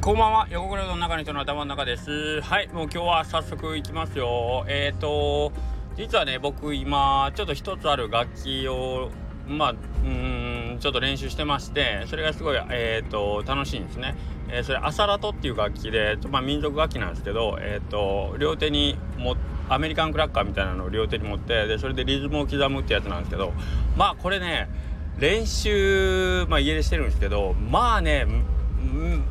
こんばんは。横倉の中の人の頭の中です。はいもう今日は早速いきますよ。えっ、ー、と実はね僕今ちょっと一つある楽器をまあうんちょっと練習してましてそれがすごいえっ、ー、と楽しいんですね、えー、それアサラトっていう楽器でまあ民族楽器なんですけどえっ、と両手にもアメリカンクラッカーみたいなのを両手に持ってでそれでリズムを刻むってやつなんですけどまあこれね練習、まあ、家でしてるんですけどまあね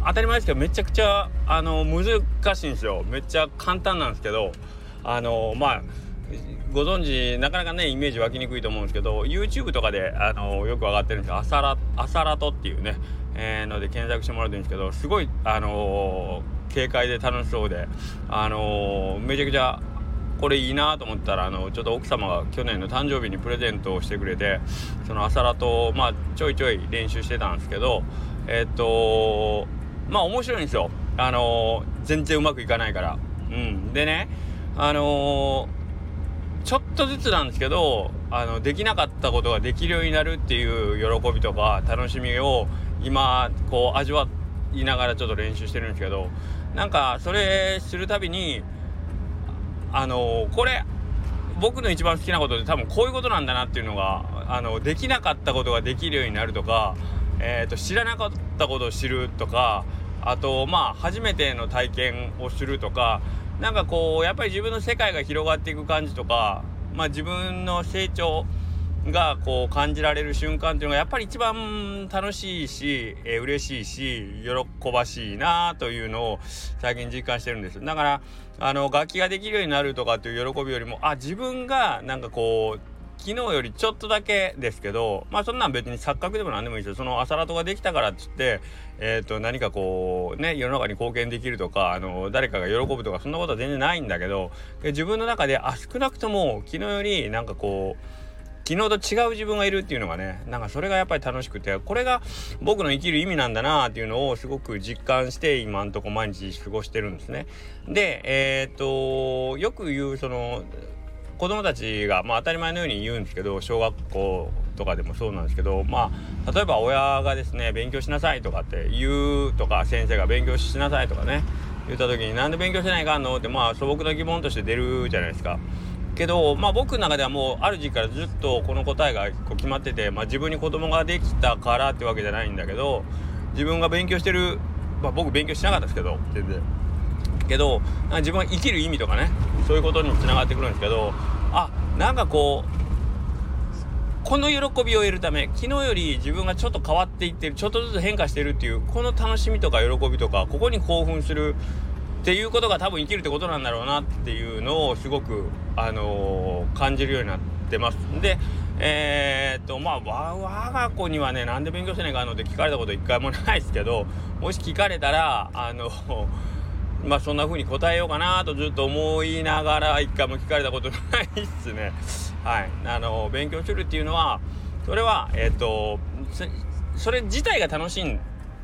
当たり前ですけどめちゃくちゃあの難しいんですよ。めっちゃ簡単なんですけどあのまあご存知なかなかねイメージ湧きにくいと思うんですけど YouTube とかであのよく上がってるんですよ。アサラアサラトっていうね、えー、ので検索してもらうといいんですけどすごいあの軽快で楽しそうであのめちゃくちゃこれいいなと思ったらあのちょっと奥様が去年の誕生日にプレゼントをしてくれてその朝ラとまあちょいちょい練習してたんですけどえっとまあ面白いんですよ。あの全然うまくいかないから。うん。でねあのちょっとずつなんですけどあのできなかったことができるようになるっていう喜びとか楽しみを今こう味わいながらちょっと練習してるんですけどなんかそれするたびにあのこれ僕の一番好きなことで多分こういうことなんだなっていうのがあのできなかったことができるようになるとか、えーと、知らなかったことを知るとかあとまあ初めての体験をするとかなんかこうやっぱり自分の世界が広がっていく感じとか、まあ、自分の成長がこう感じられる瞬間っていうのがやっぱり一番楽しいし、えー、嬉しいし喜ばしいなというのを最近実感してるんです。だからあの楽器ができるようになるとかっていう喜びよりもあ自分がなんかこう昨日よりちょっとだけですけどまあそんなん別に錯覚でも何でもいいですよその朝ラトができたからっつってえっ、ー、と何かこうね世の中に貢献できるとかあの誰かが喜ぶとかそんなことは全然ないんだけど自分の中であ少なくとも昨日よりなんかこう昨日と違う自分がいるっていうのがねなんかそれがやっぱり楽しくてこれが僕の生きる意味なんだなっていうのをすごく実感して今んとこ毎日過ごしてるんですね。でえー、っとよく言うその子供たちが、まあ、当たり前のように言うんですけど小学校とかでもそうなんですけどまあ例えば親がですね勉強しなさいとかって言うとか先生が勉強しなさいとかね言った時になんで勉強しないかんの？ってまあ素朴な疑問として出るじゃないですか。けど、まあ、僕の中ではもうある時期からずっとこの答えがこう決まってて、まあ、自分に子供ができたからってわけじゃないんだけど自分が勉強してる、まあ、僕勉強しなかったですけど全然。けど自分が生きる意味とかねそういうことにつながってくるんですけどあなんかこうこの喜びを得るため昨日より自分がちょっと変わっていってるちょっとずつ変化してるっていうこの楽しみとか喜びとかここに興奮するっていうことが多分生きるってことなんだろうなっていうのをすごく、あのー、感じるようになってます。で、えー、っと、まあ、我が子にはね、なんで勉強せないかんのって聞かれたこと一回もないですけど、もし聞かれたら、あの、まあそんな風に答えようかなとずっと思いながら一回も聞かれたことないっすね。はい。あの、勉強するっていうのは、それは、えっ、と、それ自体が楽しいん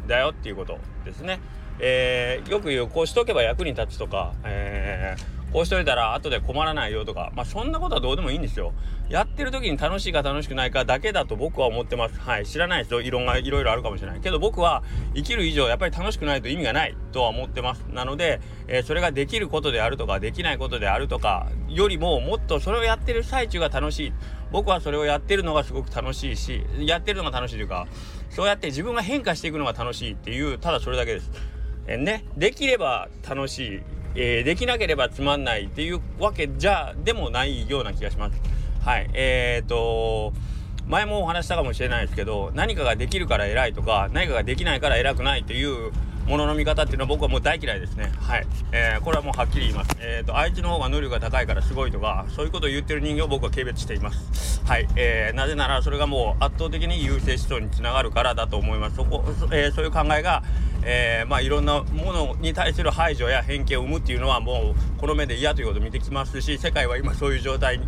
だよっていうことですね。えー、よく言うこうしとけば役に立つとか、えー、こうしといたら後で困らないよとか、まあ、そんなことはどうでもいいんですよ。やってる時に楽しいか楽しくないかだけだと僕は思ってます。はい。知らないですよ。異論がいろいろあるかもしれない。けど僕は生きる以上やっぱり楽しくないと意味がないとは思ってます。なので、えー、それができることであるとか、できないことであるとか、よりももっとそれをやってる最中が楽しい。僕はそれをやってるのがすごく楽しいし、やってるのが楽しいというか、そうやって自分が変化していくのが楽しいっていう、ただそれだけです。えね、できれば楽しい、えー、できなければつまんないっていうわけじゃでもないような気がします。はい。えー、と、前もお話したかもしれないですけど、何かができるから偉いとか、何かができないから偉くないというものの見方っていうのは僕はもう大嫌いですね。はい。えー、これはもうはっきり言います。えっ、ー、と、相手の方が能力が高いからすごいとか、そういうことを言ってる人間を僕は軽蔑しています。はい。えー、なぜならそれがもう圧倒的に優勢思想につながるからだと思います。そこ、えー、そういう考えが、えー、まあいろんなものに対する排除や偏見を生むっていうのはもうこの目で嫌ということを見てきますし、世界は今そういう状態に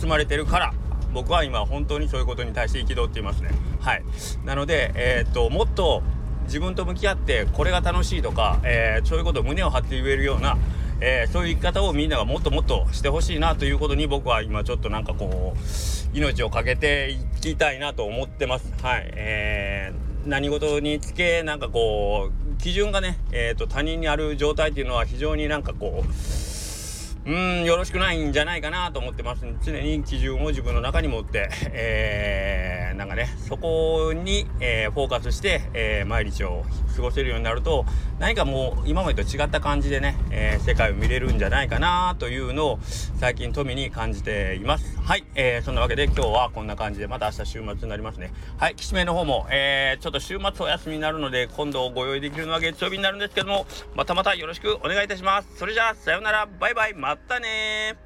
包まれてるから、僕は今本当にそういうことに対して憤っていますね。はい。なので、えー、っと、もっと自分と向き合ってこれが楽しいとか、えー、そういうことを胸を張って言えるような、えー、そういう生き方をみんながもっともっとしてほしいなということに僕は今ちょっとなんかこう命を懸けていきたいなと思ってます。はい。えー、何事につけなんかこう基準がね、えーと、他人にある状態っていうのは非常になんかこううんよろしくないんじゃないかなと思ってます。常に基準を自分の中に持って、えー、なんかねそこに、えー、フォーカスして、えー、毎日を過ごせるようになると何かもう今までと違った感じでね、え世界を見れるんじゃないかなというのを最近富に感じています。はい、えー、そんなわけで今日はこんな感じでまた明日週末になりますね。はいきしめの方も、えちょっと週末お休みになるので今度ご用意できるのは月曜日になるんですけどもまたまたよろしくお願いいたします。それじゃあさようなら。バイバイ。まったね